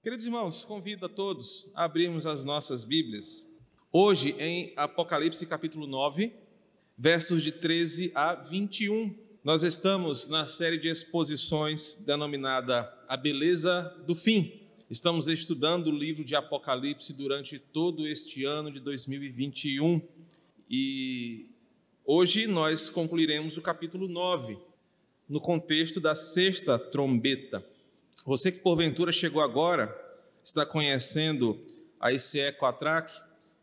Queridos irmãos, convido a todos a abrirmos as nossas Bíblias. Hoje em Apocalipse capítulo 9, versos de 13 a 21. Nós estamos na série de exposições denominada A Beleza do Fim. Estamos estudando o livro de Apocalipse durante todo este ano de 2021 e hoje nós concluiremos o capítulo 9, no contexto da sexta trombeta. Você que porventura chegou agora, está conhecendo a ICE Quatrac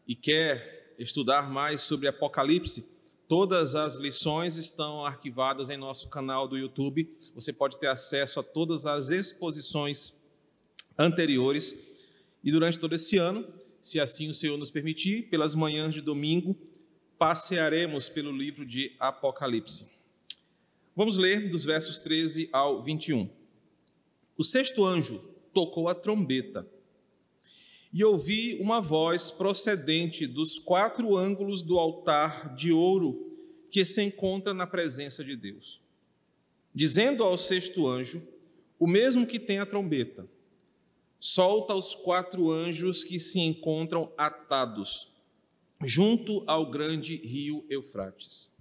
e quer estudar mais sobre Apocalipse, todas as lições estão arquivadas em nosso canal do YouTube. Você pode ter acesso a todas as exposições anteriores e durante todo esse ano, se assim o Senhor nos permitir, pelas manhãs de domingo, passearemos pelo livro de Apocalipse. Vamos ler dos versos 13 ao 21. O sexto anjo tocou a trombeta e ouvi uma voz procedente dos quatro ângulos do altar de ouro que se encontra na presença de Deus, dizendo ao sexto anjo, o mesmo que tem a trombeta, solta os quatro anjos que se encontram atados junto ao grande rio Eufrates.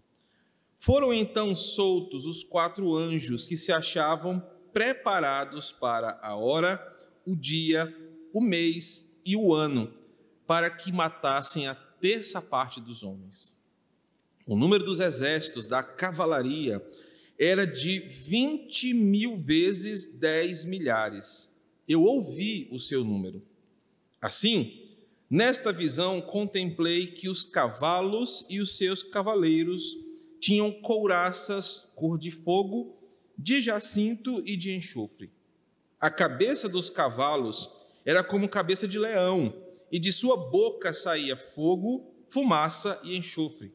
Foram então soltos os quatro anjos que se achavam preparados para a hora, o dia, o mês e o ano, para que matassem a terça parte dos homens. O número dos exércitos da cavalaria era de vinte mil vezes dez milhares. Eu ouvi o seu número. Assim, nesta visão contemplei que os cavalos e os seus cavaleiros tinham couraças cor de fogo de jacinto e de enxofre. A cabeça dos cavalos era como cabeça de leão, e de sua boca saía fogo, fumaça e enxofre.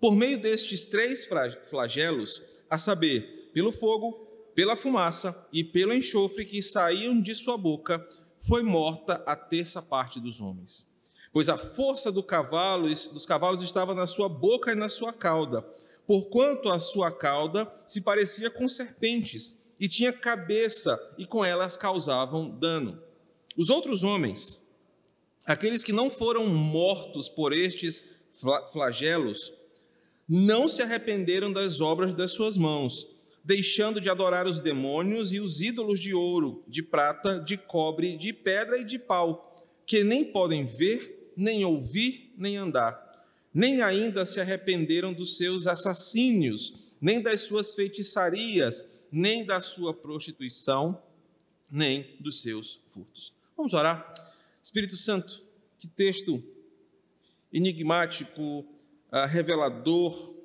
Por meio destes três flagelos, a saber, pelo fogo, pela fumaça e pelo enxofre que saíam de sua boca, foi morta a terça parte dos homens. Pois a força do cavalo, dos cavalos estava na sua boca e na sua cauda, porquanto a sua cauda se parecia com serpentes, e tinha cabeça, e com elas causavam dano. Os outros homens, aqueles que não foram mortos por estes flagelos, não se arrependeram das obras das suas mãos, deixando de adorar os demônios e os ídolos de ouro, de prata, de cobre, de pedra e de pau, que nem podem ver, nem ouvir, nem andar nem ainda se arrependeram dos seus assassínios, nem das suas feitiçarias, nem da sua prostituição, nem dos seus furtos. Vamos orar. Espírito Santo, que texto enigmático, ah, revelador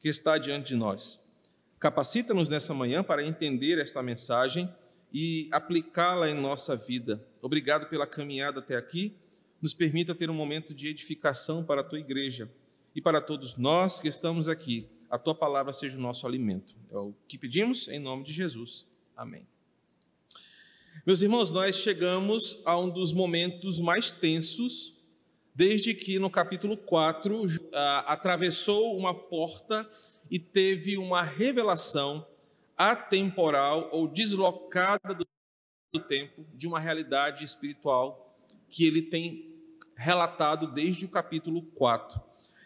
que está diante de nós. Capacita-nos nessa manhã para entender esta mensagem e aplicá-la em nossa vida. Obrigado pela caminhada até aqui nos permita ter um momento de edificação para a tua igreja e para todos nós que estamos aqui. A tua palavra seja o nosso alimento. É o que pedimos em nome de Jesus. Amém. Meus irmãos, nós chegamos a um dos momentos mais tensos, desde que no capítulo 4 atravessou uma porta e teve uma revelação atemporal ou deslocada do tempo de uma realidade espiritual que ele tem relatado desde o capítulo 4.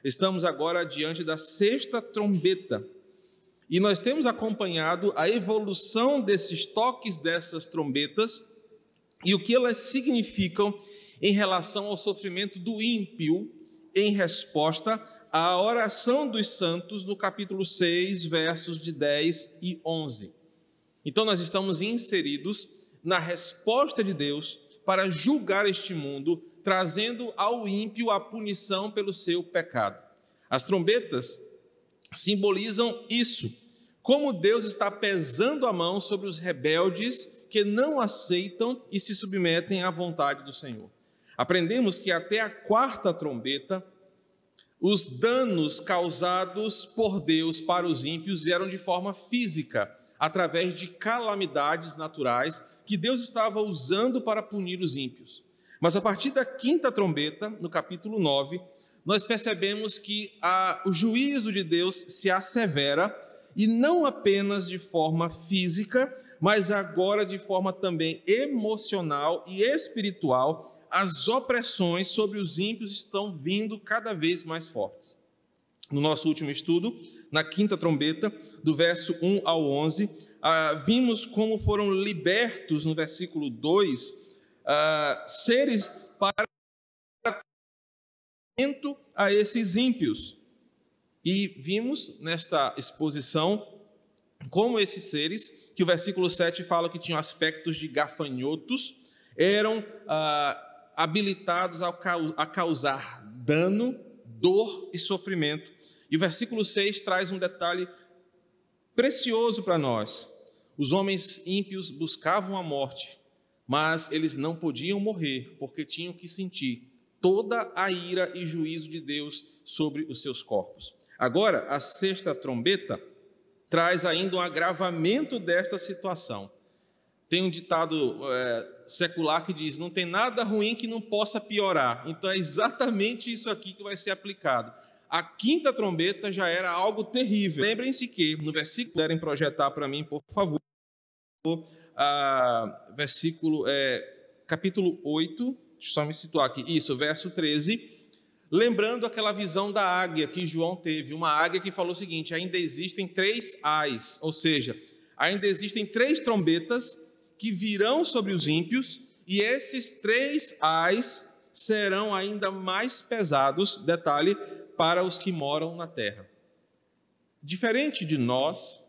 Estamos agora diante da sexta trombeta. E nós temos acompanhado a evolução desses toques dessas trombetas e o que elas significam em relação ao sofrimento do ímpio em resposta à oração dos santos no capítulo 6, versos de 10 e 11. Então nós estamos inseridos na resposta de Deus para julgar este mundo trazendo ao ímpio a punição pelo seu pecado. As trombetas simbolizam isso, como Deus está pesando a mão sobre os rebeldes que não aceitam e se submetem à vontade do Senhor. Aprendemos que até a quarta trombeta, os danos causados por Deus para os ímpios vieram de forma física, através de calamidades naturais que Deus estava usando para punir os ímpios. Mas a partir da quinta trombeta, no capítulo 9, nós percebemos que a, o juízo de Deus se assevera e não apenas de forma física, mas agora de forma também emocional e espiritual, as opressões sobre os ímpios estão vindo cada vez mais fortes. No nosso último estudo, na quinta trombeta, do verso 1 ao 11, ah, vimos como foram libertos, no versículo 2, ah, seres para a esses ímpios. E vimos nesta exposição como esses seres, que o versículo 7 fala que tinham aspectos de gafanhotos, eram ah, habilitados a causar dano, dor e sofrimento. E o versículo 6 traz um detalhe precioso para nós. Os homens ímpios buscavam a morte, mas eles não podiam morrer, porque tinham que sentir toda a ira e juízo de Deus sobre os seus corpos. Agora, a sexta trombeta traz ainda um agravamento desta situação. Tem um ditado é, secular que diz: não tem nada ruim que não possa piorar. Então é exatamente isso aqui que vai ser aplicado. A quinta trombeta já era algo terrível. Lembrem-se que, no versículo, puderem projetar para mim, por favor, a, versículo, é, capítulo 8, deixa eu só me situar aqui, isso, verso 13 lembrando aquela visão da águia que João teve, uma águia que falou o seguinte: ainda existem três ais, ou seja, ainda existem três trombetas que virão sobre os ímpios, e esses três ais serão ainda mais pesados, detalhe, para os que moram na terra. Diferente de nós,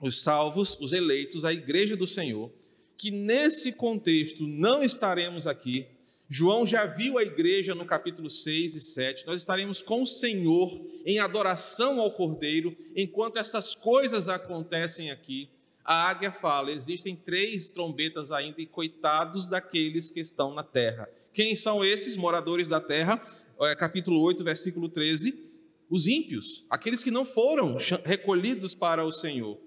os salvos, os eleitos, a igreja do Senhor, que nesse contexto não estaremos aqui, João já viu a igreja no capítulo 6 e 7. Nós estaremos com o Senhor em adoração ao Cordeiro, enquanto essas coisas acontecem aqui. A águia fala: existem três trombetas ainda, e coitados daqueles que estão na terra. Quem são esses moradores da terra? É, capítulo 8, versículo 13. Os ímpios, aqueles que não foram recolhidos para o Senhor.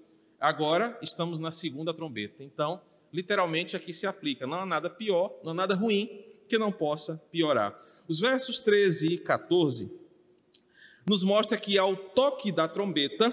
Agora estamos na segunda trombeta. Então, literalmente aqui se aplica: não há nada pior, não há nada ruim que não possa piorar. Os versos 13 e 14 nos mostra que ao toque da trombeta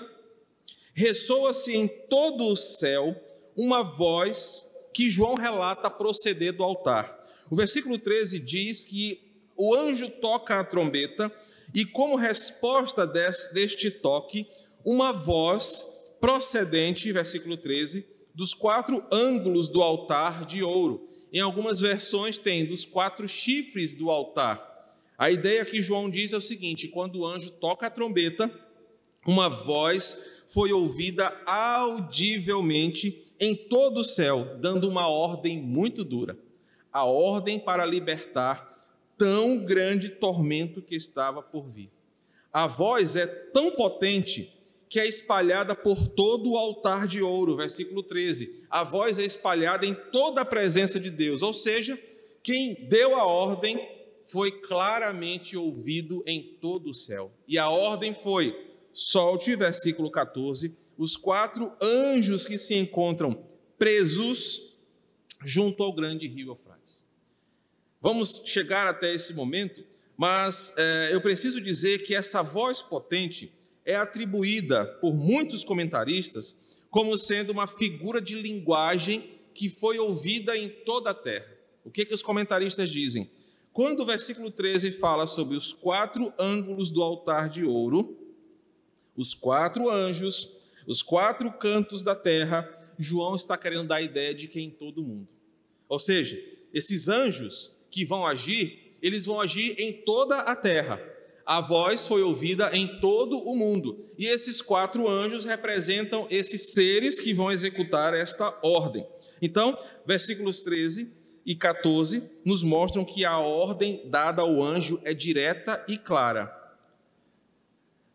ressoa-se em todo o céu uma voz que João relata proceder do altar. O versículo 13 diz que o anjo toca a trombeta e, como resposta deste toque, uma voz procedente, versículo 13, dos quatro ângulos do altar de ouro, em algumas versões tem dos quatro chifres do altar. A ideia que João diz é o seguinte: quando o anjo toca a trombeta, uma voz foi ouvida audivelmente em todo o céu, dando uma ordem muito dura a ordem para libertar tão grande tormento que estava por vir. A voz é tão potente que é espalhada por todo o altar de ouro, versículo 13. A voz é espalhada em toda a presença de Deus, ou seja, quem deu a ordem foi claramente ouvido em todo o céu. E a ordem foi: solte, versículo 14, os quatro anjos que se encontram presos junto ao grande rio Eufrates. Vamos chegar até esse momento, mas é, eu preciso dizer que essa voz potente é atribuída por muitos comentaristas como sendo uma figura de linguagem que foi ouvida em toda a terra. O que, que os comentaristas dizem? Quando o versículo 13 fala sobre os quatro ângulos do altar de ouro, os quatro anjos, os quatro cantos da terra, João está querendo dar a ideia de que é em todo o mundo. Ou seja, esses anjos que vão agir, eles vão agir em toda a terra a voz foi ouvida em todo o mundo. E esses quatro anjos representam esses seres que vão executar esta ordem. Então, versículos 13 e 14 nos mostram que a ordem dada ao anjo é direta e clara.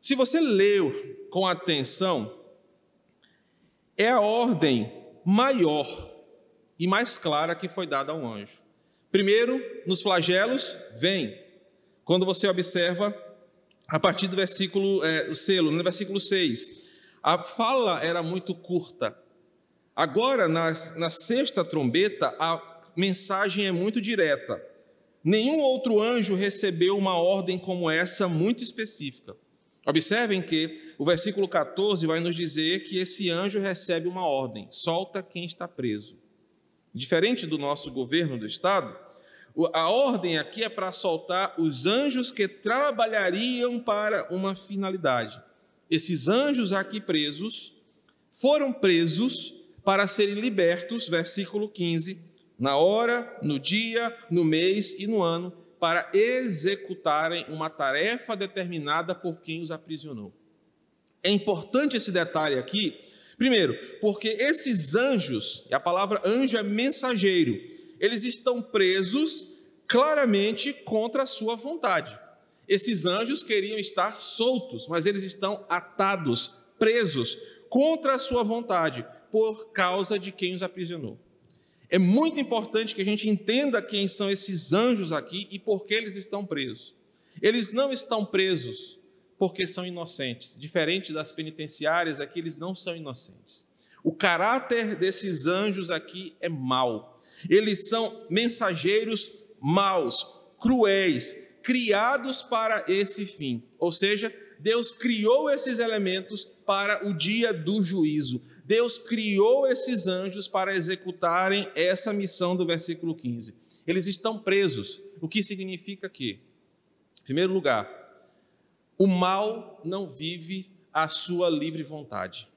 Se você leu com atenção, é a ordem maior e mais clara que foi dada ao anjo. Primeiro, nos flagelos, vem. Quando você observa a partir do versículo, é, o selo, no versículo 6, a fala era muito curta. Agora, na, na sexta trombeta, a mensagem é muito direta. Nenhum outro anjo recebeu uma ordem como essa, muito específica. Observem que o versículo 14 vai nos dizer que esse anjo recebe uma ordem: solta quem está preso. Diferente do nosso governo do estado, a ordem aqui é para soltar os anjos que trabalhariam para uma finalidade. Esses anjos aqui presos foram presos para serem libertos, versículo 15, na hora, no dia, no mês e no ano, para executarem uma tarefa determinada por quem os aprisionou. É importante esse detalhe aqui, primeiro, porque esses anjos, a palavra anjo é mensageiro, eles estão presos claramente contra a sua vontade. Esses anjos queriam estar soltos, mas eles estão atados, presos contra a sua vontade, por causa de quem os aprisionou. É muito importante que a gente entenda quem são esses anjos aqui e por que eles estão presos. Eles não estão presos porque são inocentes. Diferente das penitenciárias, aqui eles não são inocentes. O caráter desses anjos aqui é mau. Eles são mensageiros maus, cruéis, criados para esse fim. Ou seja, Deus criou esses elementos para o dia do juízo. Deus criou esses anjos para executarem essa missão do versículo 15. Eles estão presos, o que significa que, em primeiro lugar, o mal não vive a sua livre vontade.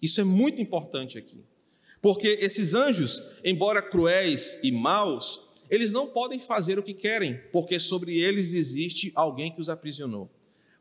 Isso é muito importante aqui. Porque esses anjos, embora cruéis e maus, eles não podem fazer o que querem, porque sobre eles existe alguém que os aprisionou.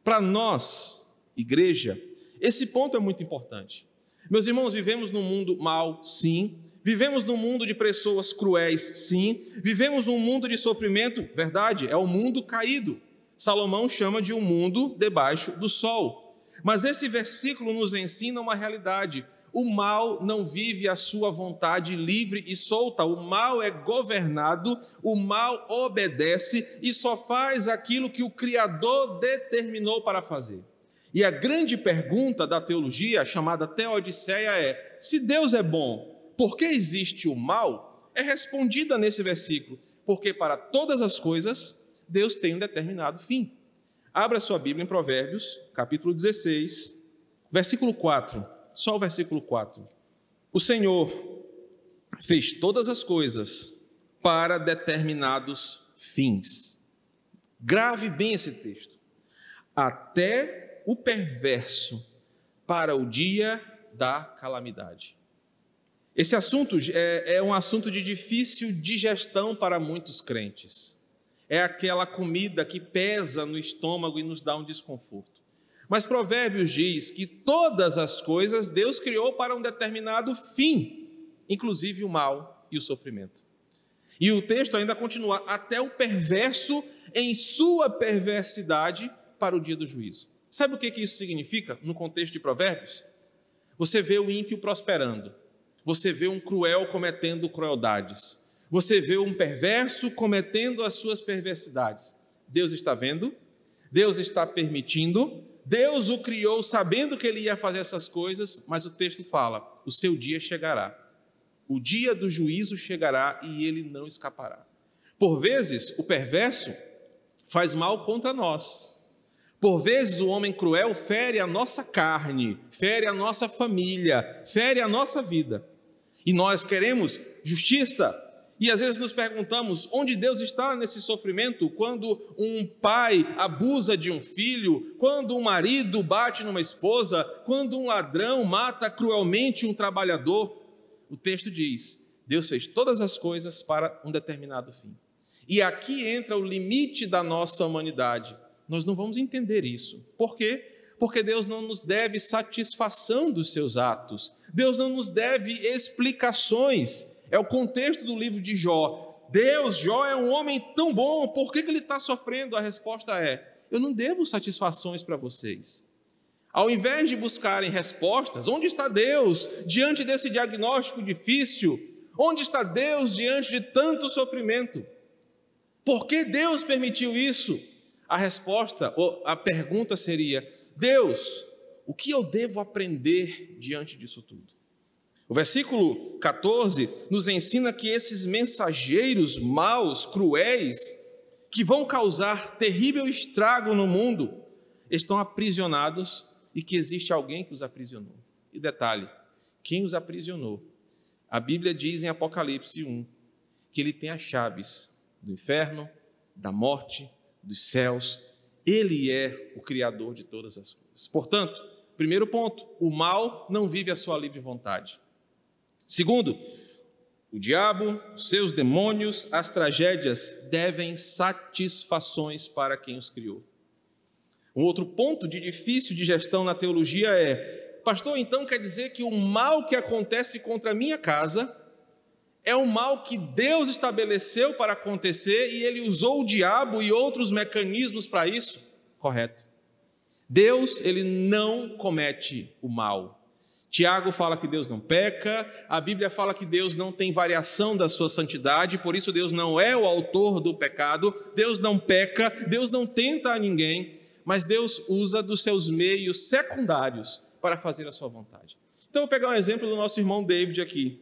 Para nós, igreja, esse ponto é muito importante. Meus irmãos, vivemos num mundo mau, sim. Vivemos num mundo de pessoas cruéis, sim. Vivemos um mundo de sofrimento, verdade, é o um mundo caído. Salomão chama de um mundo debaixo do sol. Mas esse versículo nos ensina uma realidade. O mal não vive a sua vontade livre e solta, o mal é governado, o mal obedece e só faz aquilo que o Criador determinou para fazer. E a grande pergunta da teologia, chamada Teodiceia, é: se Deus é bom, por que existe o mal? É respondida nesse versículo, porque para todas as coisas Deus tem um determinado fim. Abra sua Bíblia em Provérbios, capítulo 16, versículo 4 só o versículo 4. O Senhor fez todas as coisas para determinados fins. Grave bem esse texto. Até o perverso para o dia da calamidade. Esse assunto é, é, um assunto de difícil digestão para muitos crentes. É aquela comida que pesa no estômago e nos dá um desconforto. Mas Provérbios diz que todas as coisas Deus criou para um determinado fim, inclusive o mal e o sofrimento. E o texto ainda continua: até o perverso em sua perversidade para o dia do juízo. Sabe o que isso significa no contexto de Provérbios? Você vê o ímpio prosperando, você vê um cruel cometendo crueldades, você vê um perverso cometendo as suas perversidades. Deus está vendo, Deus está permitindo, Deus o criou sabendo que ele ia fazer essas coisas, mas o texto fala: o seu dia chegará. O dia do juízo chegará e ele não escapará. Por vezes, o perverso faz mal contra nós. Por vezes, o homem cruel fere a nossa carne, fere a nossa família, fere a nossa vida. E nós queremos justiça, e às vezes nos perguntamos onde Deus está nesse sofrimento quando um pai abusa de um filho, quando um marido bate numa esposa, quando um ladrão mata cruelmente um trabalhador. O texto diz: Deus fez todas as coisas para um determinado fim. E aqui entra o limite da nossa humanidade. Nós não vamos entender isso. Por quê? Porque Deus não nos deve satisfação dos seus atos. Deus não nos deve explicações é o contexto do livro de Jó. Deus, Jó é um homem tão bom, por que, que ele está sofrendo? A resposta é: eu não devo satisfações para vocês. Ao invés de buscarem respostas, onde está Deus diante desse diagnóstico difícil? Onde está Deus diante de tanto sofrimento? Por que Deus permitiu isso? A resposta, ou a pergunta seria: Deus, o que eu devo aprender diante disso tudo? O versículo 14 nos ensina que esses mensageiros maus, cruéis, que vão causar terrível estrago no mundo, estão aprisionados e que existe alguém que os aprisionou. E detalhe: quem os aprisionou? A Bíblia diz em Apocalipse 1 que ele tem as chaves do inferno, da morte, dos céus. Ele é o Criador de todas as coisas. Portanto, primeiro ponto: o mal não vive a sua livre vontade. Segundo, o diabo, seus demônios, as tragédias devem satisfações para quem os criou. Um outro ponto de difícil de gestão na teologia é: pastor, então quer dizer que o mal que acontece contra a minha casa é um mal que Deus estabeleceu para acontecer e ele usou o diabo e outros mecanismos para isso? Correto. Deus, ele não comete o mal. Tiago fala que Deus não peca, a Bíblia fala que Deus não tem variação da sua santidade, por isso Deus não é o autor do pecado, Deus não peca, Deus não tenta a ninguém, mas Deus usa dos seus meios secundários para fazer a sua vontade. Então, vou pegar um exemplo do nosso irmão David aqui.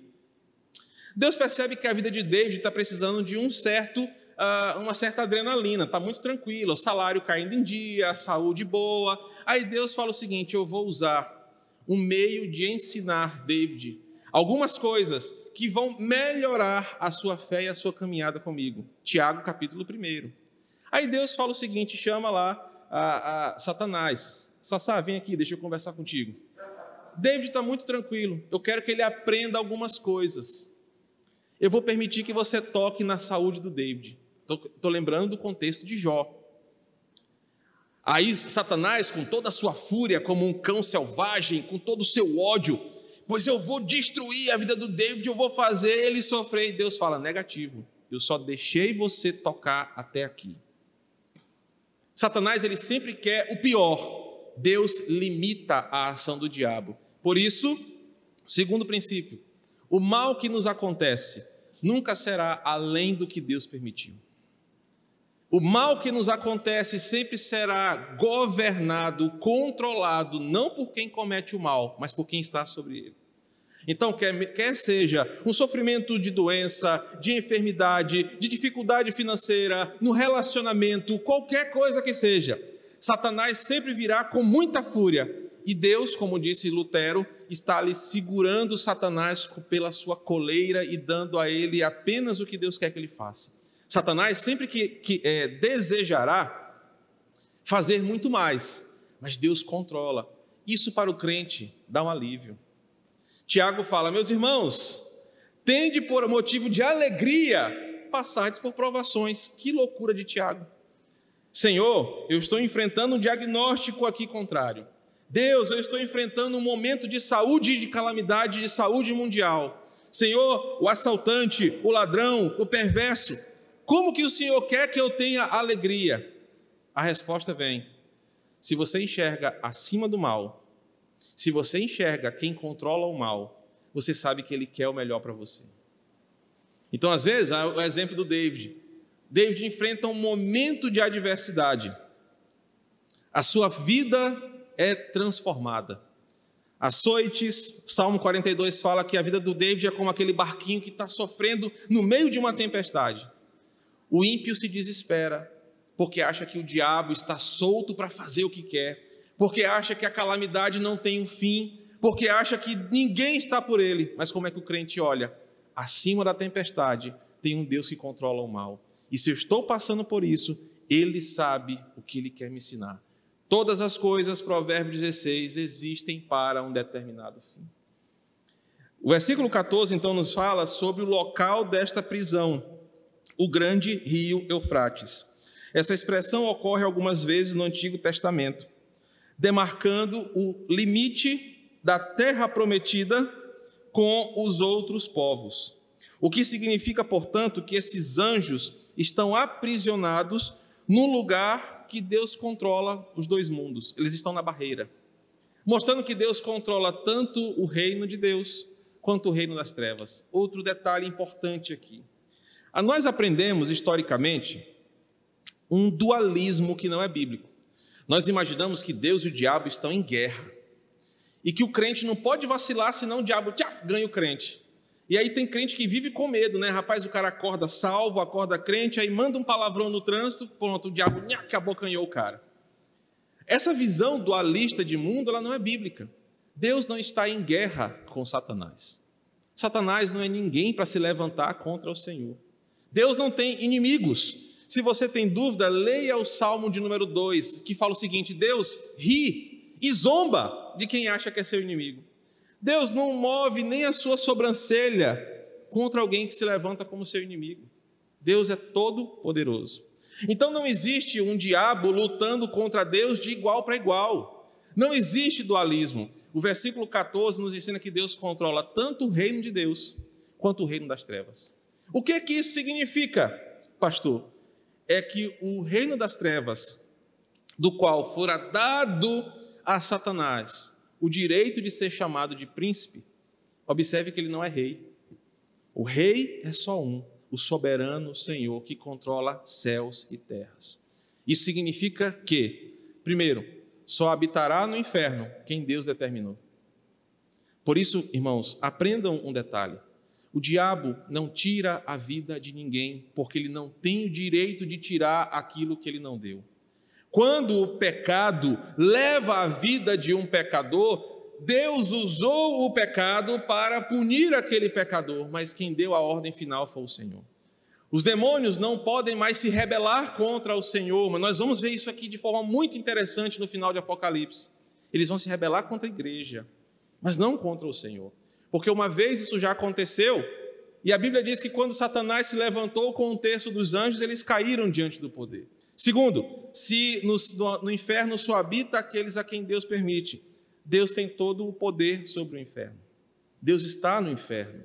Deus percebe que a vida de David está precisando de um certo, uh, uma certa adrenalina, está muito tranquilo, o salário caindo em dia, a saúde boa. Aí Deus fala o seguinte: eu vou usar um meio de ensinar David algumas coisas que vão melhorar a sua fé e a sua caminhada comigo. Tiago, capítulo 1. Aí Deus fala o seguinte: chama lá a, a Satanás. Sassá, vem aqui, deixa eu conversar contigo. David está muito tranquilo. Eu quero que ele aprenda algumas coisas. Eu vou permitir que você toque na saúde do David. Estou lembrando do contexto de Jó. Aí Satanás, com toda a sua fúria, como um cão selvagem, com todo o seu ódio, pois eu vou destruir a vida do David, eu vou fazer ele sofrer. E Deus fala: negativo, eu só deixei você tocar até aqui. Satanás, ele sempre quer o pior. Deus limita a ação do diabo. Por isso, segundo princípio, o mal que nos acontece nunca será além do que Deus permitiu. O mal que nos acontece sempre será governado, controlado, não por quem comete o mal, mas por quem está sobre ele. Então, quer, quer seja um sofrimento de doença, de enfermidade, de dificuldade financeira, no relacionamento, qualquer coisa que seja, Satanás sempre virá com muita fúria. E Deus, como disse Lutero, está ali segurando Satanás pela sua coleira e dando a ele apenas o que Deus quer que ele faça. Satanás sempre que, que é, desejará fazer muito mais, mas Deus controla. Isso para o crente dá um alívio. Tiago fala: Meus irmãos, tende por motivo de alegria passardes por provações. Que loucura de Tiago. Senhor, eu estou enfrentando um diagnóstico aqui contrário. Deus, eu estou enfrentando um momento de saúde de calamidade, de saúde mundial. Senhor, o assaltante, o ladrão, o perverso, como que o Senhor quer que eu tenha alegria? A resposta vem: se você enxerga acima do mal, se você enxerga quem controla o mal, você sabe que ele quer o melhor para você. Então, às vezes, o exemplo do David. David enfrenta um momento de adversidade. A sua vida é transformada. Açoites, Salmo 42 fala que a vida do David é como aquele barquinho que está sofrendo no meio de uma tempestade. O ímpio se desespera, porque acha que o diabo está solto para fazer o que quer, porque acha que a calamidade não tem um fim, porque acha que ninguém está por ele. Mas como é que o crente olha? Acima da tempestade tem um Deus que controla o mal. E se eu estou passando por isso, ele sabe o que ele quer me ensinar. Todas as coisas, Provérbio 16, existem para um determinado fim. O versículo 14 então nos fala sobre o local desta prisão o grande rio Eufrates. Essa expressão ocorre algumas vezes no Antigo Testamento, demarcando o limite da terra prometida com os outros povos. O que significa, portanto, que esses anjos estão aprisionados no lugar que Deus controla os dois mundos. Eles estão na barreira, mostrando que Deus controla tanto o reino de Deus quanto o reino das trevas. Outro detalhe importante aqui. Nós aprendemos historicamente um dualismo que não é bíblico. Nós imaginamos que Deus e o diabo estão em guerra e que o crente não pode vacilar, senão o diabo tchá, ganha o crente. E aí tem crente que vive com medo, né? Rapaz, o cara acorda salvo, acorda crente, aí manda um palavrão no trânsito, pronto, o diabo nha, que abocanhou o cara. Essa visão dualista de mundo, ela não é bíblica. Deus não está em guerra com Satanás. Satanás não é ninguém para se levantar contra o Senhor. Deus não tem inimigos. Se você tem dúvida, leia o Salmo de número 2, que fala o seguinte: Deus ri e zomba de quem acha que é seu inimigo. Deus não move nem a sua sobrancelha contra alguém que se levanta como seu inimigo. Deus é todo poderoso. Então não existe um diabo lutando contra Deus de igual para igual. Não existe dualismo. O versículo 14 nos ensina que Deus controla tanto o reino de Deus quanto o reino das trevas. O que é que isso significa, pastor? É que o reino das trevas, do qual fora dado a Satanás o direito de ser chamado de príncipe, observe que ele não é rei. O rei é só um, o soberano Senhor que controla céus e terras. Isso significa que, primeiro, só habitará no inferno quem Deus determinou. Por isso, irmãos, aprendam um detalhe. O diabo não tira a vida de ninguém, porque ele não tem o direito de tirar aquilo que ele não deu. Quando o pecado leva a vida de um pecador, Deus usou o pecado para punir aquele pecador, mas quem deu a ordem final foi o Senhor. Os demônios não podem mais se rebelar contra o Senhor, mas nós vamos ver isso aqui de forma muito interessante no final de Apocalipse. Eles vão se rebelar contra a igreja, mas não contra o Senhor. Porque uma vez isso já aconteceu, e a Bíblia diz que quando Satanás se levantou com um terço dos anjos, eles caíram diante do poder. Segundo, se no, no inferno só habita aqueles a quem Deus permite, Deus tem todo o poder sobre o inferno. Deus está no inferno,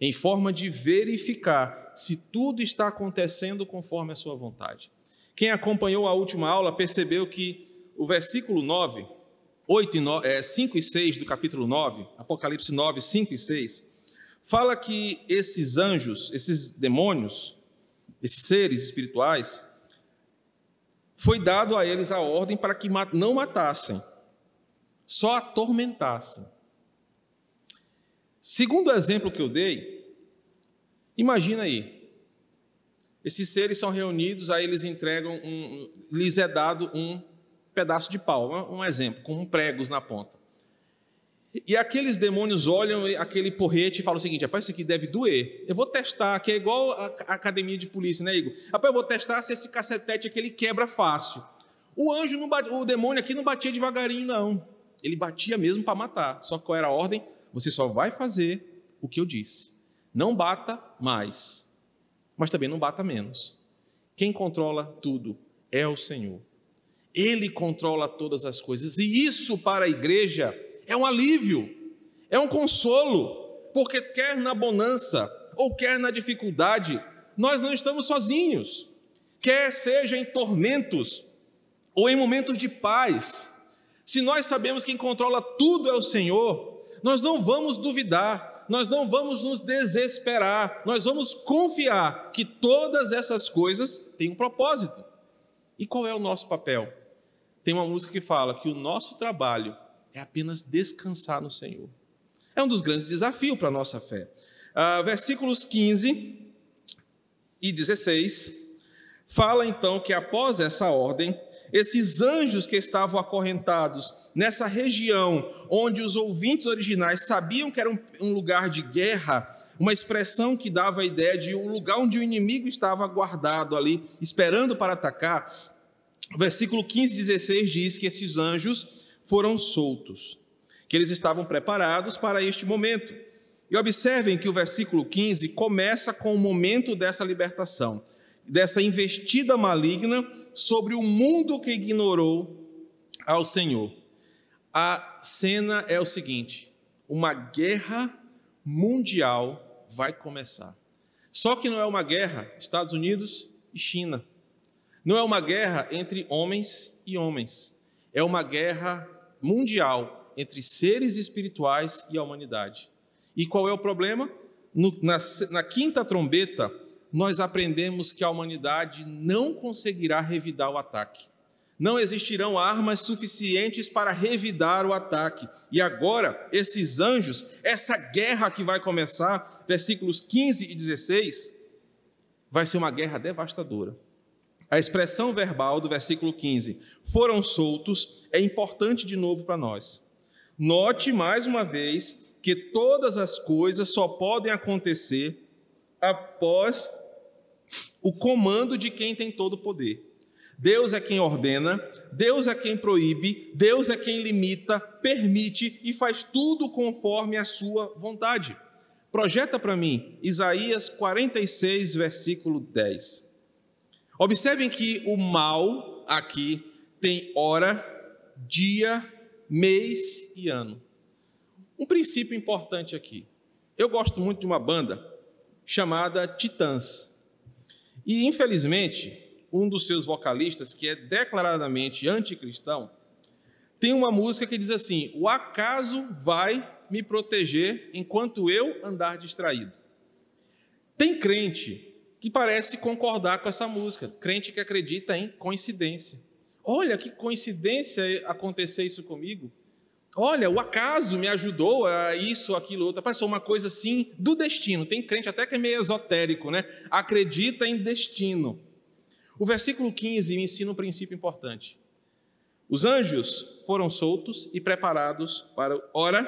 em forma de verificar se tudo está acontecendo conforme a sua vontade. Quem acompanhou a última aula percebeu que o versículo 9, 8 e 9, é, 5 e 6 do capítulo 9, Apocalipse 9, 5 e 6, fala que esses anjos, esses demônios, esses seres espirituais, foi dado a eles a ordem para que não matassem, só atormentassem. Segundo o exemplo que eu dei, imagina aí, esses seres são reunidos, aí eles entregam, um, lhes é dado um pedaço de pau, um exemplo, com pregos na ponta. E aqueles demônios olham aquele porrete e falam o seguinte: rapaz, isso aqui deve doer. Eu vou testar, que é igual a academia de polícia, né, Igor? Rapaz, eu vou testar se esse cacetete aqui ele quebra fácil. O anjo, não bate, o demônio aqui não batia devagarinho, não. Ele batia mesmo para matar. Só que qual era a ordem? Você só vai fazer o que eu disse. Não bata mais, mas também não bata menos. Quem controla tudo é o Senhor. Ele controla todas as coisas. E isso para a igreja é um alívio, é um consolo, porque quer na bonança ou quer na dificuldade, nós não estamos sozinhos. Quer seja em tormentos ou em momentos de paz, se nós sabemos que quem controla tudo é o Senhor, nós não vamos duvidar, nós não vamos nos desesperar, nós vamos confiar que todas essas coisas têm um propósito. E qual é o nosso papel? Tem uma música que fala que o nosso trabalho é apenas descansar no Senhor. É um dos grandes desafios para a nossa fé. Uh, versículos 15 e 16 fala então que após essa ordem, esses anjos que estavam acorrentados nessa região onde os ouvintes originais sabiam que era um, um lugar de guerra, uma expressão que dava a ideia de um lugar onde o inimigo estava guardado ali, esperando para atacar. O versículo 15 e 16 diz que esses anjos foram soltos, que eles estavam preparados para este momento. E observem que o versículo 15 começa com o momento dessa libertação, dessa investida maligna sobre o mundo que ignorou ao Senhor. A cena é o seguinte: uma guerra mundial vai começar. Só que não é uma guerra Estados Unidos e China. Não é uma guerra entre homens e homens. É uma guerra mundial entre seres espirituais e a humanidade. E qual é o problema? No, na, na quinta trombeta, nós aprendemos que a humanidade não conseguirá revidar o ataque. Não existirão armas suficientes para revidar o ataque. E agora, esses anjos, essa guerra que vai começar, versículos 15 e 16, vai ser uma guerra devastadora. A expressão verbal do versículo 15, foram soltos, é importante de novo para nós. Note mais uma vez que todas as coisas só podem acontecer após o comando de quem tem todo o poder. Deus é quem ordena, Deus é quem proíbe, Deus é quem limita, permite e faz tudo conforme a sua vontade. Projeta para mim Isaías 46, versículo 10. Observem que o mal aqui tem hora, dia, mês e ano. Um princípio importante aqui. Eu gosto muito de uma banda chamada Titãs. E, infelizmente, um dos seus vocalistas, que é declaradamente anticristão, tem uma música que diz assim: O acaso vai me proteger enquanto eu andar distraído. Tem crente que parece concordar com essa música, crente que acredita em coincidência. Olha que coincidência acontecer isso comigo. Olha, o acaso me ajudou a isso, aquilo, outro. Passou uma coisa assim do destino. Tem crente até que é meio esotérico, né? Acredita em destino. O versículo 15 me ensina um princípio importante. Os anjos foram soltos e preparados para hora,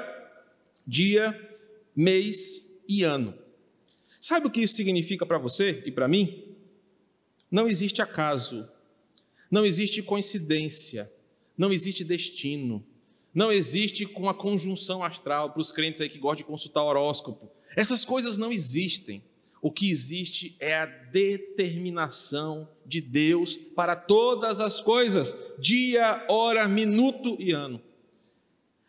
dia, mês e ano. Sabe o que isso significa para você e para mim? Não existe acaso, não existe coincidência, não existe destino não existe com a conjunção astral para os crentes aí que gostam de consultar horóscopo. Essas coisas não existem. O que existe é a determinação de Deus para todas as coisas, dia, hora, minuto e ano.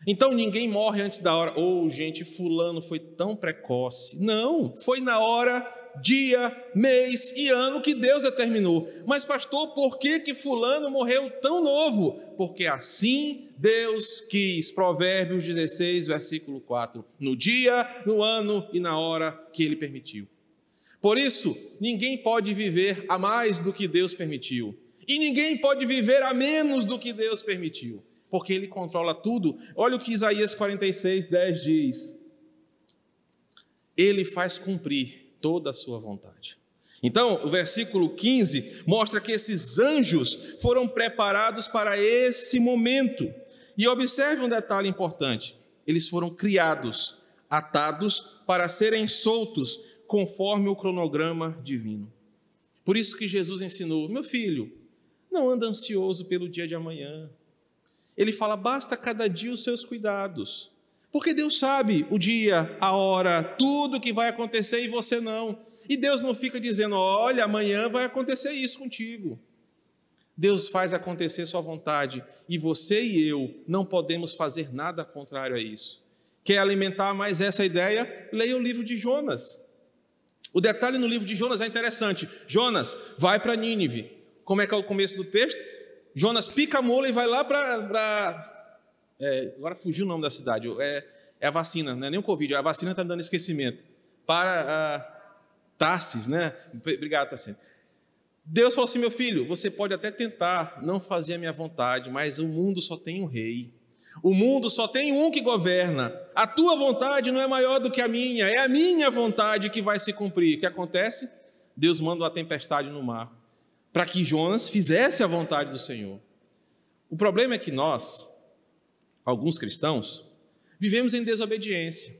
Então ninguém morre antes da hora. Ou, oh, gente, fulano foi tão precoce. Não, foi na hora dia, mês e ano que Deus determinou. Mas, pastor, por que, que Fulano morreu tão novo? Porque assim Deus quis. Provérbios 16, versículo 4. No dia, no ano e na hora que Ele permitiu. Por isso, ninguém pode viver a mais do que Deus permitiu. E ninguém pode viver a menos do que Deus permitiu. Porque Ele controla tudo. Olha o que Isaías 46, 10 diz. Ele faz cumprir toda a sua vontade. Então, o versículo 15 mostra que esses anjos foram preparados para esse momento. E observe um detalhe importante: eles foram criados, atados para serem soltos conforme o cronograma divino. Por isso que Jesus ensinou: meu filho, não anda ansioso pelo dia de amanhã. Ele fala: basta cada dia os seus cuidados. Porque Deus sabe o dia, a hora, tudo que vai acontecer e você não. E Deus não fica dizendo: olha, amanhã vai acontecer isso contigo. Deus faz acontecer sua vontade e você e eu não podemos fazer nada contrário a isso. Quer alimentar mais essa ideia? Leia o livro de Jonas. O detalhe no livro de Jonas é interessante. Jonas vai para Nínive. Como é que é o começo do texto? Jonas pica a mula e vai lá para é, agora fugiu o nome da cidade. É, é, a vacina, não é nem o Covid, a vacina está dando esquecimento. Para a Tarsis, né? Obrigado, Tarsis. Deus falou assim: meu filho, você pode até tentar não fazer a minha vontade, mas o mundo só tem um rei. O mundo só tem um que governa. A tua vontade não é maior do que a minha, é a minha vontade que vai se cumprir. O que acontece? Deus manda uma tempestade no mar para que Jonas fizesse a vontade do Senhor. O problema é que nós, alguns cristãos, vivemos em desobediência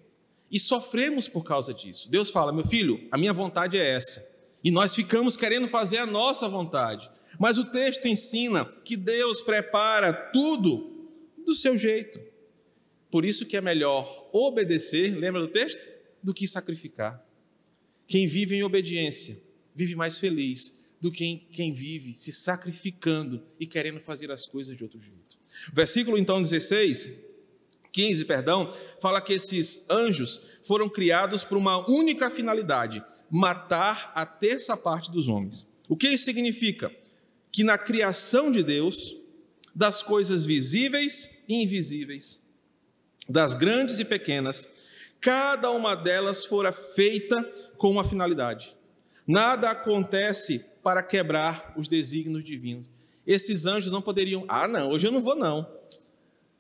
e sofremos por causa disso. Deus fala: meu filho, a minha vontade é essa. E nós ficamos querendo fazer a nossa vontade. Mas o texto ensina que Deus prepara tudo do seu jeito. Por isso que é melhor obedecer, lembra do texto? Do que sacrificar. Quem vive em obediência vive mais feliz do que quem vive se sacrificando e querendo fazer as coisas de outro jeito. Versículo então 16, 15, perdão, fala que esses anjos foram criados por uma única finalidade: matar a terça parte dos homens. O que isso significa? Que na criação de Deus, das coisas visíveis e invisíveis, das grandes e pequenas, cada uma delas fora feita com uma finalidade. Nada acontece para quebrar os desígnios divinos esses anjos não poderiam. Ah, não, hoje eu não vou, não.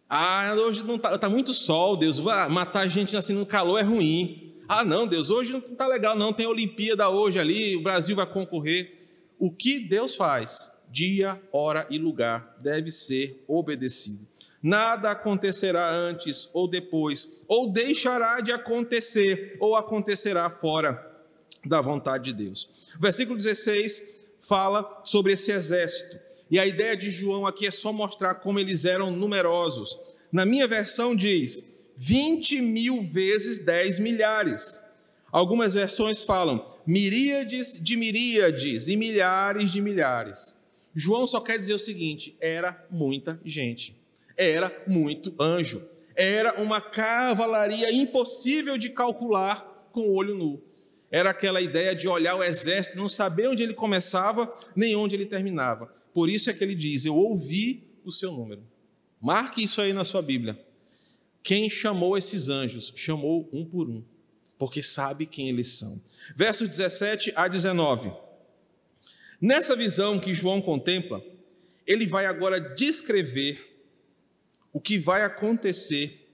Ah, hoje não está tá muito sol, Deus. Ah, matar gente assim no calor é ruim. Ah, não, Deus, hoje não está legal, não. Tem Olimpíada hoje ali, o Brasil vai concorrer. o que Deus faz, dia, hora e lugar, deve ser obedecido. Nada acontecerá antes ou depois, ou deixará de acontecer, ou acontecerá fora da vontade de Deus. Versículo 16 fala sobre esse exército. E a ideia de João aqui é só mostrar como eles eram numerosos. Na minha versão diz 20 mil vezes 10 milhares. Algumas versões falam miríades de miríades e milhares de milhares. João só quer dizer o seguinte: era muita gente, era muito anjo, era uma cavalaria impossível de calcular com o olho nu. Era aquela ideia de olhar o exército, não saber onde ele começava nem onde ele terminava. Por isso é que ele diz: Eu ouvi o seu número. Marque isso aí na sua Bíblia. Quem chamou esses anjos? Chamou um por um, porque sabe quem eles são. Versos 17 a 19. Nessa visão que João contempla, ele vai agora descrever o que vai acontecer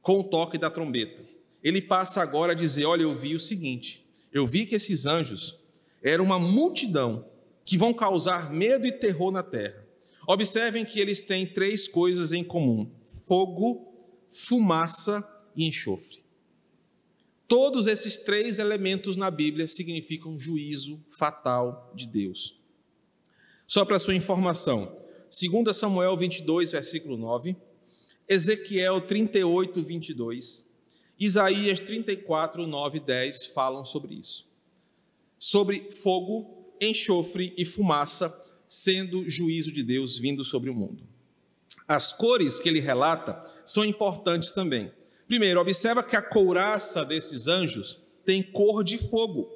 com o toque da trombeta. Ele passa agora a dizer: Olha, eu vi o seguinte, eu vi que esses anjos eram uma multidão que vão causar medo e terror na terra. Observem que eles têm três coisas em comum: fogo, fumaça e enxofre. Todos esses três elementos na Bíblia significam juízo fatal de Deus. Só para sua informação, 2 Samuel 22, versículo 9, Ezequiel 38, 22, Isaías 34, 9 e 10 falam sobre isso. Sobre fogo, enxofre e fumaça, sendo juízo de Deus vindo sobre o mundo. As cores que ele relata são importantes também. Primeiro, observa que a couraça desses anjos tem cor de fogo.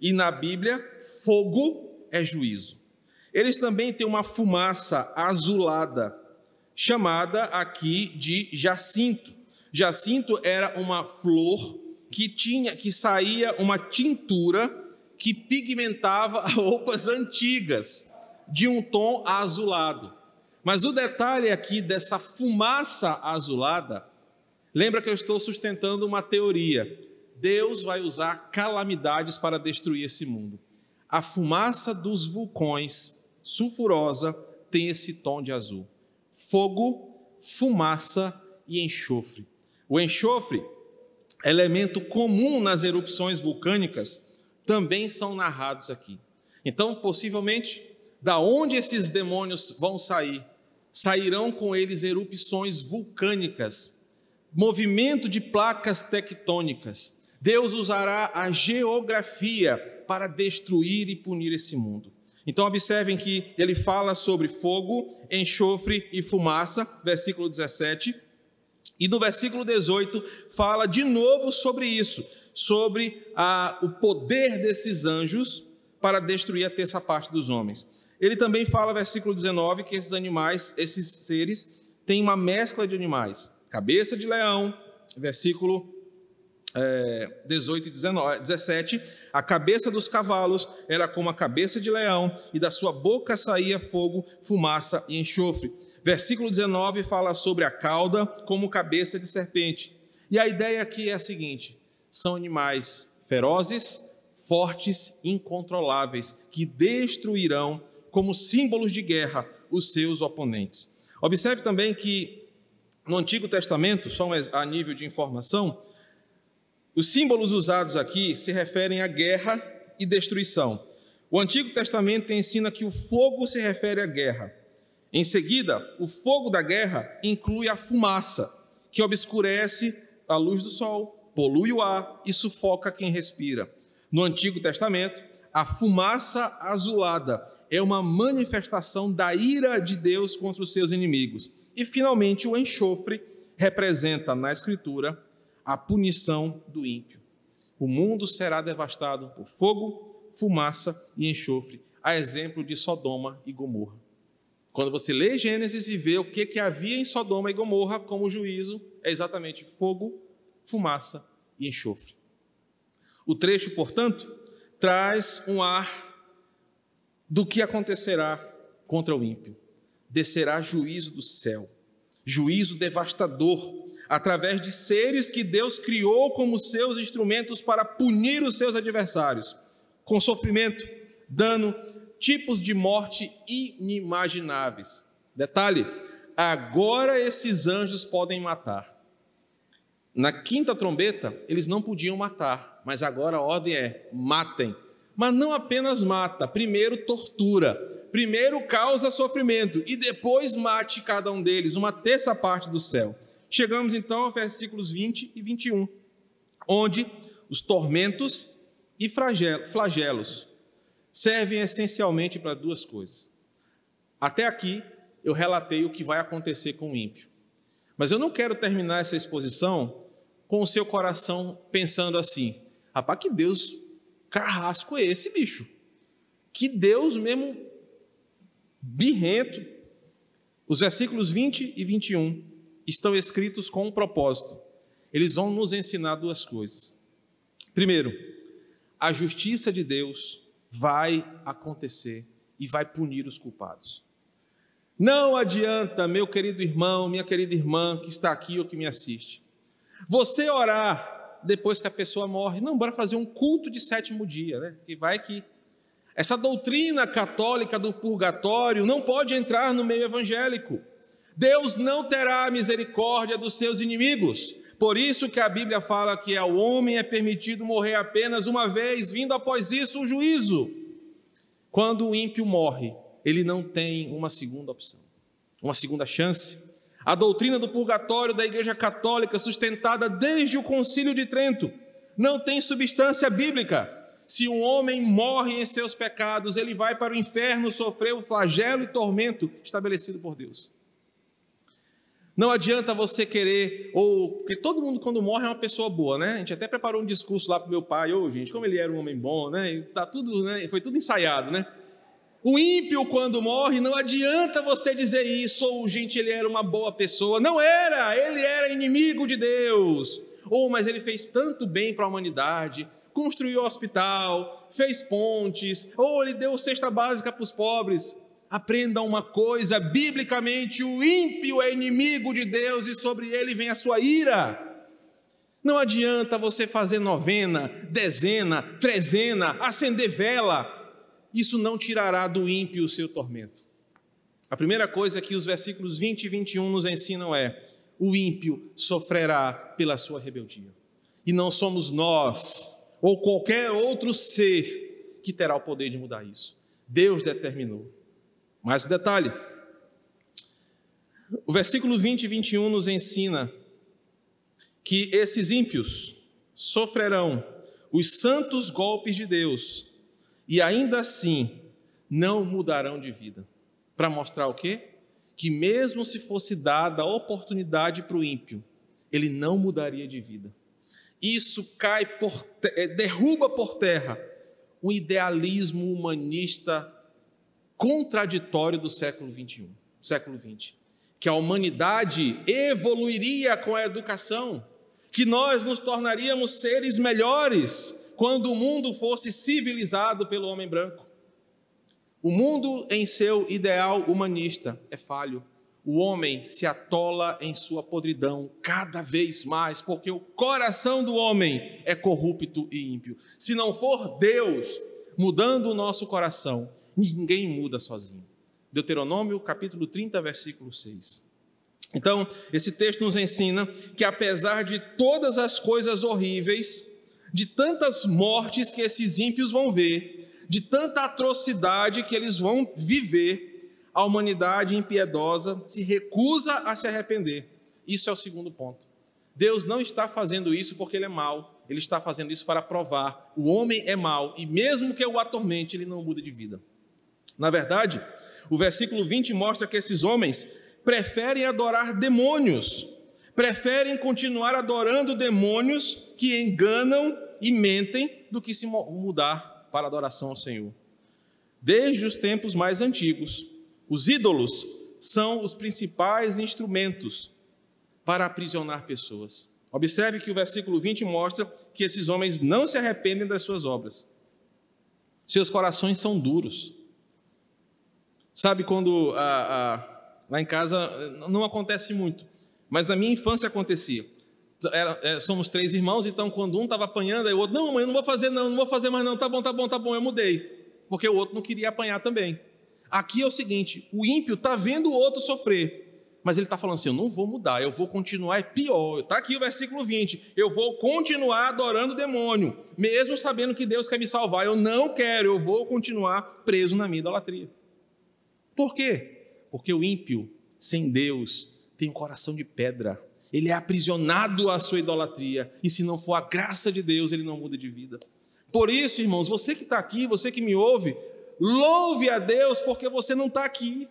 E na Bíblia, fogo é juízo. Eles também têm uma fumaça azulada, chamada aqui de jacinto. Jacinto era uma flor que tinha que saía uma tintura que pigmentava roupas antigas de um tom azulado. Mas o detalhe aqui dessa fumaça azulada Lembra que eu estou sustentando uma teoria. Deus vai usar calamidades para destruir esse mundo. A fumaça dos vulcões sulfurosa tem esse tom de azul. Fogo, fumaça e enxofre. O enxofre, elemento comum nas erupções vulcânicas, também são narrados aqui. Então, possivelmente, da onde esses demônios vão sair? Sairão com eles erupções vulcânicas movimento de placas tectônicas. Deus usará a geografia para destruir e punir esse mundo. Então, observem que ele fala sobre fogo, enxofre e fumaça, versículo 17. E no versículo 18 fala de novo sobre isso, sobre a, o poder desses anjos para destruir a terça parte dos homens. Ele também fala, versículo 19, que esses animais, esses seres, têm uma mescla de animais cabeça de leão, versículo é, 18 e 19, 17, a cabeça dos cavalos era como a cabeça de leão, e da sua boca saía fogo, fumaça e enxofre. Versículo 19 fala sobre a cauda como cabeça de serpente. E a ideia aqui é a seguinte: são animais ferozes, fortes, incontroláveis, que destruirão como símbolos de guerra os seus oponentes. Observe também que no Antigo Testamento, só a nível de informação, os símbolos usados aqui se referem à guerra e destruição. O Antigo Testamento ensina que o fogo se refere à guerra. Em seguida, o fogo da guerra inclui a fumaça, que obscurece a luz do sol, polui o ar e sufoca quem respira. No Antigo Testamento, a fumaça azulada é uma manifestação da ira de Deus contra os seus inimigos. E, finalmente, o enxofre representa na Escritura a punição do ímpio. O mundo será devastado por fogo, fumaça e enxofre, a exemplo de Sodoma e Gomorra. Quando você lê Gênesis e vê o que, que havia em Sodoma e Gomorra como juízo, é exatamente fogo, fumaça e enxofre. O trecho, portanto, traz um ar do que acontecerá contra o ímpio descerá juízo do céu, juízo devastador, através de seres que Deus criou como seus instrumentos para punir os seus adversários, com sofrimento, dano, tipos de morte inimagináveis. Detalhe: agora esses anjos podem matar. Na quinta trombeta, eles não podiam matar, mas agora a ordem é: matem. Mas não apenas mata, primeiro tortura, primeiro causa sofrimento e depois mate cada um deles, uma terça parte do céu. Chegamos então aos versículos 20 e 21, onde os tormentos e flagelos servem essencialmente para duas coisas. Até aqui eu relatei o que vai acontecer com o ímpio. Mas eu não quero terminar essa exposição com o seu coração pensando assim: rapaz, que Deus carrasco é esse, bicho? Que Deus mesmo birrento. Os versículos 20 e 21 estão escritos com um propósito. Eles vão nos ensinar duas coisas. Primeiro, a justiça de Deus vai acontecer e vai punir os culpados. Não adianta, meu querido irmão, minha querida irmã que está aqui ou que me assiste, você orar depois que a pessoa morre, não, bora fazer um culto de sétimo dia, né? Que vai que essa doutrina católica do purgatório não pode entrar no meio evangélico. Deus não terá misericórdia dos seus inimigos. Por isso que a Bíblia fala que ao homem é permitido morrer apenas uma vez, vindo após isso o juízo. Quando o ímpio morre, ele não tem uma segunda opção, uma segunda chance. A doutrina do purgatório da Igreja Católica, sustentada desde o Concílio de Trento, não tem substância bíblica. Se um homem morre em seus pecados, ele vai para o inferno sofrer o flagelo e tormento estabelecido por Deus. Não adianta você querer, ou. Porque todo mundo, quando morre, é uma pessoa boa, né? A gente até preparou um discurso lá para meu pai, ô, oh, gente, como ele era um homem bom, né? E tá tudo, né? Foi tudo ensaiado, né? O ímpio, quando morre, não adianta você dizer isso, ou gente, ele era uma boa pessoa. Não era, ele era inimigo de Deus. Ou, oh, mas ele fez tanto bem para a humanidade, construiu hospital, fez pontes, ou ele deu cesta básica para os pobres. Aprenda uma coisa: biblicamente, o ímpio é inimigo de Deus e sobre ele vem a sua ira. Não adianta você fazer novena, dezena, trezena, acender vela, isso não tirará do ímpio o seu tormento. A primeira coisa que os versículos 20 e 21 nos ensinam é: o ímpio sofrerá pela sua rebeldia. E não somos nós ou qualquer outro ser que terá o poder de mudar isso. Deus determinou. Mais um detalhe. O versículo 20 e 21 nos ensina que esses ímpios sofrerão os santos golpes de Deus e ainda assim não mudarão de vida. Para mostrar o quê? Que mesmo se fosse dada a oportunidade para o ímpio, ele não mudaria de vida. Isso cai por eh, derruba por terra o idealismo humanista contraditório do século 21, século 20, que a humanidade evoluiria com a educação, que nós nos tornaríamos seres melhores quando o mundo fosse civilizado pelo homem branco. O mundo, em seu ideal humanista, é falho. O homem se atola em sua podridão cada vez mais, porque o coração do homem é corrupto e ímpio. Se não for Deus mudando o nosso coração, Ninguém muda sozinho. Deuteronômio capítulo 30, versículo 6. Então, esse texto nos ensina que apesar de todas as coisas horríveis, de tantas mortes que esses ímpios vão ver, de tanta atrocidade que eles vão viver, a humanidade impiedosa se recusa a se arrepender. Isso é o segundo ponto. Deus não está fazendo isso porque ele é mau, ele está fazendo isso para provar. O homem é mau e mesmo que o atormente, ele não muda de vida. Na verdade, o versículo 20 mostra que esses homens preferem adorar demônios, preferem continuar adorando demônios que enganam e mentem do que se mudar para adoração ao Senhor. Desde os tempos mais antigos, os ídolos são os principais instrumentos para aprisionar pessoas. Observe que o versículo 20 mostra que esses homens não se arrependem das suas obras. Seus corações são duros. Sabe quando lá em casa não acontece muito, mas na minha infância acontecia. Era, é, somos três irmãos, então quando um estava apanhando, aí o outro, não, mãe, eu não vou fazer não, não vou fazer mais não, tá bom, tá bom, tá bom, eu mudei. porque o outro não queria apanhar também. Aqui é o seguinte: o ímpio está vendo o outro sofrer, mas ele está falando assim: eu não vou mudar, eu vou continuar, é pior. Está aqui o versículo 20: eu vou continuar adorando o demônio, mesmo sabendo que Deus quer me salvar. Eu não quero, eu vou continuar preso na minha idolatria. Por quê? Porque o ímpio, sem Deus, tem um coração de pedra. Ele é aprisionado à sua idolatria, e se não for a graça de Deus, ele não muda de vida. Por isso, irmãos, você que está aqui, você que me ouve, louve a Deus porque você não está aqui.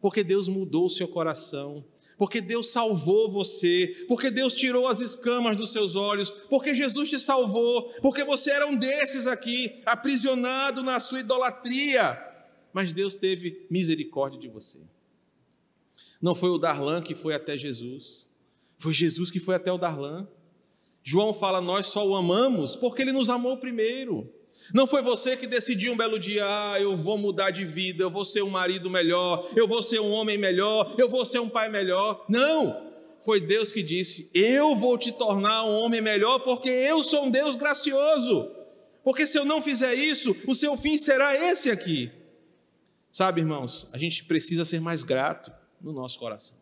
Porque Deus mudou o seu coração, porque Deus salvou você, porque Deus tirou as escamas dos seus olhos, porque Jesus te salvou, porque você era um desses aqui, aprisionado na sua idolatria, mas Deus teve misericórdia de você. Não foi o Darlan que foi até Jesus, foi Jesus que foi até o Darlan. João fala: Nós só o amamos porque ele nos amou primeiro. Não foi você que decidiu um belo dia, ah, eu vou mudar de vida, eu vou ser um marido melhor, eu vou ser um homem melhor, eu vou ser um pai melhor. Não! Foi Deus que disse: Eu vou te tornar um homem melhor, porque eu sou um Deus gracioso. Porque se eu não fizer isso, o seu fim será esse aqui. Sabe, irmãos, a gente precisa ser mais grato no nosso coração.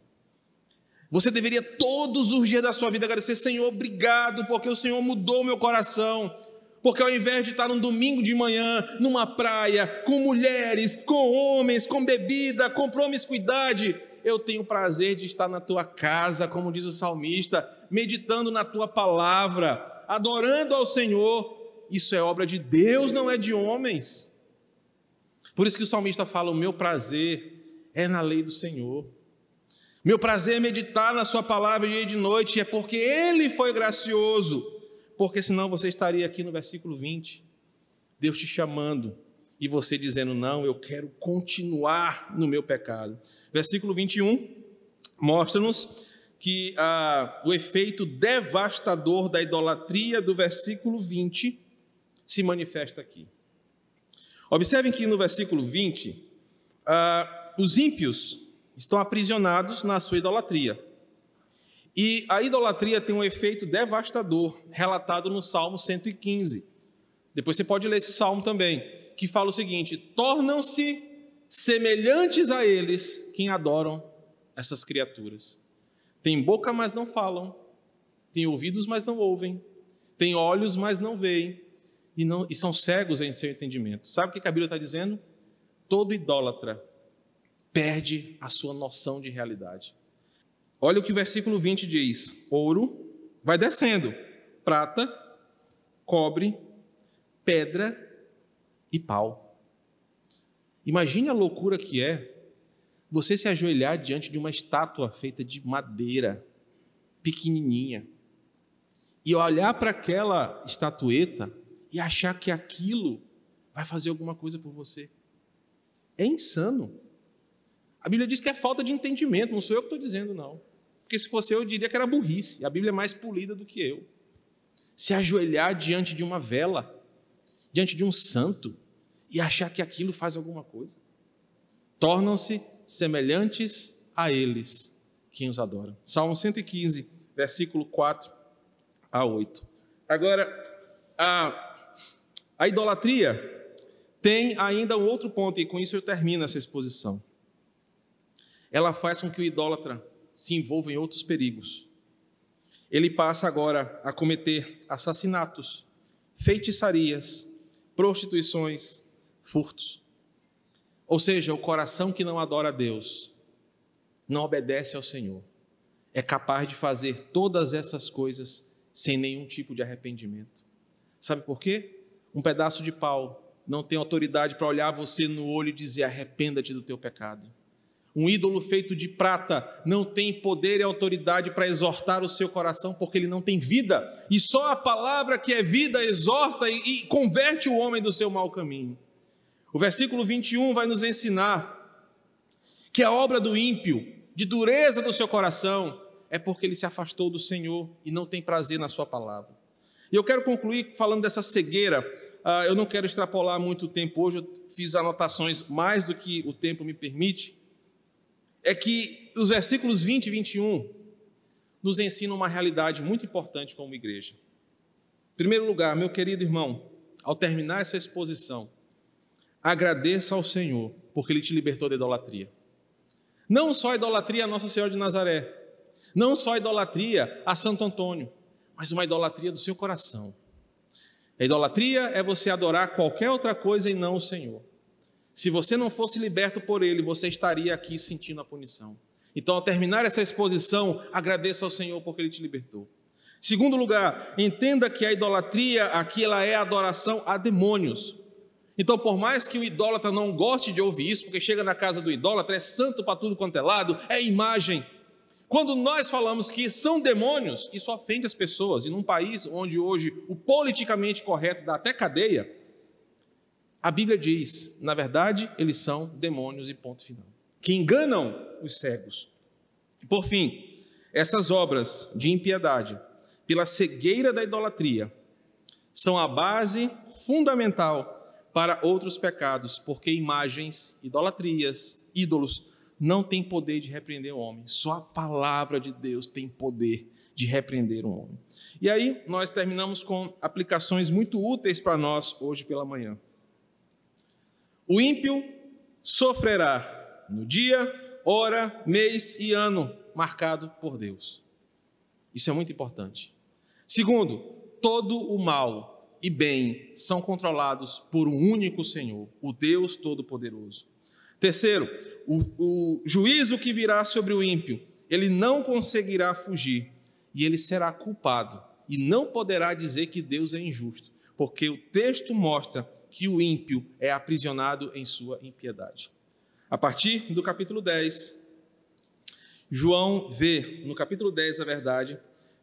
Você deveria todos os dias da sua vida agradecer, Senhor, obrigado, porque o Senhor mudou meu coração. Porque ao invés de estar num domingo de manhã, numa praia, com mulheres, com homens, com bebida, com promiscuidade, eu tenho o prazer de estar na tua casa, como diz o salmista, meditando na tua palavra, adorando ao Senhor. Isso é obra de Deus, não é de homens. Por isso que o salmista fala: O meu prazer é na lei do Senhor. Meu prazer é meditar na Sua palavra dia e de noite, é porque Ele foi gracioso porque senão você estaria aqui no versículo 20, Deus te chamando e você dizendo: Não, eu quero continuar no meu pecado. Versículo 21 mostra-nos que ah, o efeito devastador da idolatria do versículo 20 se manifesta aqui. Observem que no versículo 20, ah, os ímpios estão aprisionados na sua idolatria. E a idolatria tem um efeito devastador, relatado no Salmo 115. Depois você pode ler esse salmo também, que fala o seguinte: tornam-se semelhantes a eles quem adoram essas criaturas. Tem boca, mas não falam, tem ouvidos, mas não ouvem, tem olhos, mas não veem, e, não, e são cegos em seu entendimento. Sabe o que a Bíblia está dizendo? Todo idólatra perde a sua noção de realidade. Olha o que o versículo 20 diz: ouro vai descendo, prata, cobre, pedra e pau. Imagine a loucura que é você se ajoelhar diante de uma estátua feita de madeira, pequenininha, e olhar para aquela estatueta e achar que aquilo vai fazer alguma coisa por você. É insano. A Bíblia diz que é falta de entendimento, não sou eu que estou dizendo, não. Porque se fosse eu, eu diria que era burrice. A Bíblia é mais polida do que eu. Se ajoelhar diante de uma vela, diante de um santo, e achar que aquilo faz alguma coisa. Tornam-se semelhantes a eles quem os adoram. Salmo 115, versículo 4 a 8. Agora, a, a idolatria tem ainda um outro ponto, e com isso eu termino essa exposição. Ela faz com que o idólatra se envolva em outros perigos. Ele passa agora a cometer assassinatos, feitiçarias, prostituições, furtos. Ou seja, o coração que não adora a Deus, não obedece ao Senhor, é capaz de fazer todas essas coisas sem nenhum tipo de arrependimento. Sabe por quê? Um pedaço de pau não tem autoridade para olhar você no olho e dizer: arrependa-te do teu pecado. Um ídolo feito de prata não tem poder e autoridade para exortar o seu coração, porque ele não tem vida. E só a palavra que é vida exorta e, e converte o homem do seu mau caminho. O versículo 21 vai nos ensinar que a obra do ímpio, de dureza do seu coração, é porque ele se afastou do Senhor e não tem prazer na sua palavra. E eu quero concluir falando dessa cegueira. Uh, eu não quero extrapolar muito tempo hoje, eu fiz anotações mais do que o tempo me permite é que os versículos 20 e 21 nos ensinam uma realidade muito importante como igreja. Em primeiro lugar, meu querido irmão, ao terminar essa exposição, agradeça ao Senhor, porque Ele te libertou da idolatria. Não só a idolatria a Nossa Senhora de Nazaré, não só a idolatria a Santo Antônio, mas uma idolatria do seu coração. A idolatria é você adorar qualquer outra coisa e não o Senhor. Se você não fosse liberto por Ele, você estaria aqui sentindo a punição. Então, ao terminar essa exposição, agradeça ao Senhor porque Ele te libertou. Segundo lugar, entenda que a idolatria aqui ela é adoração a demônios. Então, por mais que o idólatra não goste de ouvir isso, porque chega na casa do idólatra, é santo para tudo quanto é lado, é imagem. Quando nós falamos que são demônios, isso ofende as pessoas. E num país onde hoje o politicamente correto dá até cadeia, a Bíblia diz, na verdade, eles são demônios e ponto final. Que enganam os cegos. E por fim, essas obras de impiedade, pela cegueira da idolatria, são a base fundamental para outros pecados, porque imagens, idolatrias, ídolos não têm poder de repreender o homem. Só a palavra de Deus tem poder de repreender o homem. E aí nós terminamos com aplicações muito úteis para nós hoje pela manhã. O ímpio sofrerá no dia, hora, mês e ano marcado por Deus. Isso é muito importante. Segundo, todo o mal e bem são controlados por um único Senhor, o Deus Todo-Poderoso. Terceiro, o, o juízo que virá sobre o ímpio, ele não conseguirá fugir e ele será culpado e não poderá dizer que Deus é injusto, porque o texto mostra que o ímpio é aprisionado em sua impiedade. A partir do capítulo 10, João vê, no capítulo 10, a verdade,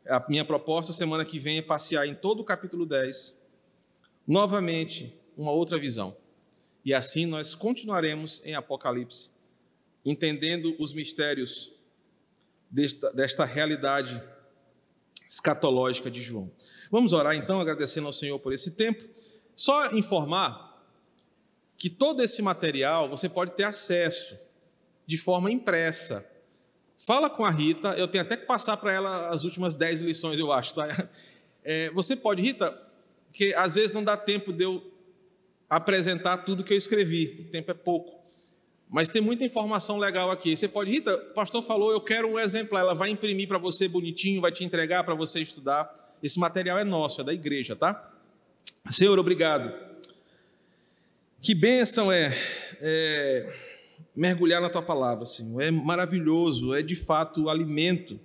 a minha proposta semana que vem é passear em todo o capítulo 10 novamente uma outra visão. E assim nós continuaremos em Apocalipse, entendendo os mistérios desta, desta realidade escatológica de João. Vamos orar então, agradecendo ao Senhor por esse tempo. Só informar que todo esse material você pode ter acesso de forma impressa. Fala com a Rita, eu tenho até que passar para ela as últimas dez lições, eu acho. Tá? É, você pode, Rita, porque às vezes não dá tempo de eu apresentar tudo que eu escrevi, o tempo é pouco. Mas tem muita informação legal aqui. Você pode, Rita, o pastor falou, eu quero um exemplar. Ela vai imprimir para você bonitinho, vai te entregar para você estudar. Esse material é nosso, é da igreja, tá? Senhor, obrigado. Que bênção é, é mergulhar na tua palavra, Senhor. É maravilhoso, é de fato alimento.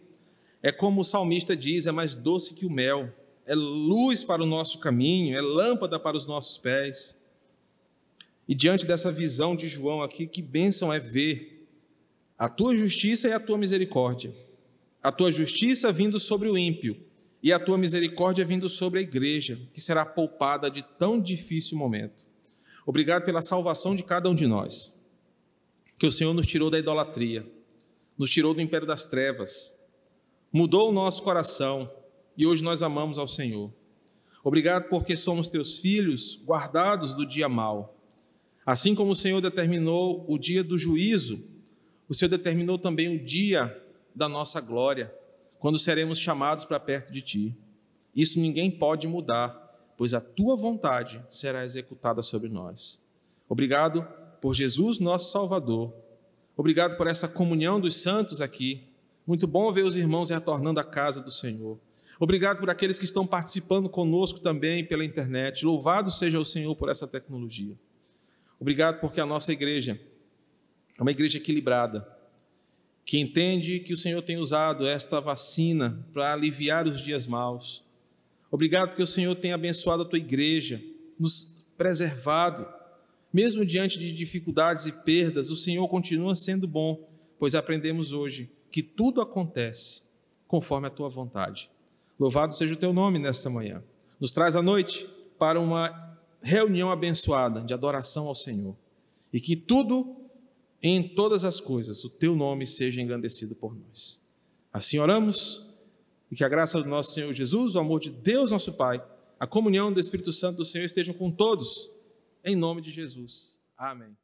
É como o salmista diz, é mais doce que o mel é luz para o nosso caminho, é lâmpada para os nossos pés. E diante dessa visão de João aqui, que bênção é ver a tua justiça e a tua misericórdia. A tua justiça vindo sobre o ímpio e a tua misericórdia vindo sobre a igreja, que será poupada de tão difícil momento. Obrigado pela salvação de cada um de nós. Que o Senhor nos tirou da idolatria, nos tirou do império das trevas, mudou o nosso coração, e hoje nós amamos ao Senhor. Obrigado porque somos teus filhos, guardados do dia mau. Assim como o Senhor determinou o dia do juízo, o Senhor determinou também o dia da nossa glória, quando seremos chamados para perto de ti. Isso ninguém pode mudar, pois a tua vontade será executada sobre nós. Obrigado por Jesus, nosso Salvador. Obrigado por essa comunhão dos santos aqui. Muito bom ver os irmãos retornando à casa do Senhor. Obrigado por aqueles que estão participando conosco também pela internet. Louvado seja o Senhor por essa tecnologia. Obrigado porque a nossa igreja é uma igreja equilibrada, que entende que o Senhor tem usado esta vacina para aliviar os dias maus. Obrigado porque o Senhor tem abençoado a tua igreja, nos preservado. Mesmo diante de dificuldades e perdas, o Senhor continua sendo bom, pois aprendemos hoje que tudo acontece conforme a tua vontade. Louvado seja o teu nome nesta manhã. Nos traz a noite para uma reunião abençoada de adoração ao Senhor. E que tudo, em todas as coisas, o teu nome seja engrandecido por nós. Assim oramos e que a graça do nosso Senhor Jesus, o amor de Deus, nosso Pai, a comunhão do Espírito Santo do Senhor estejam com todos, em nome de Jesus. Amém.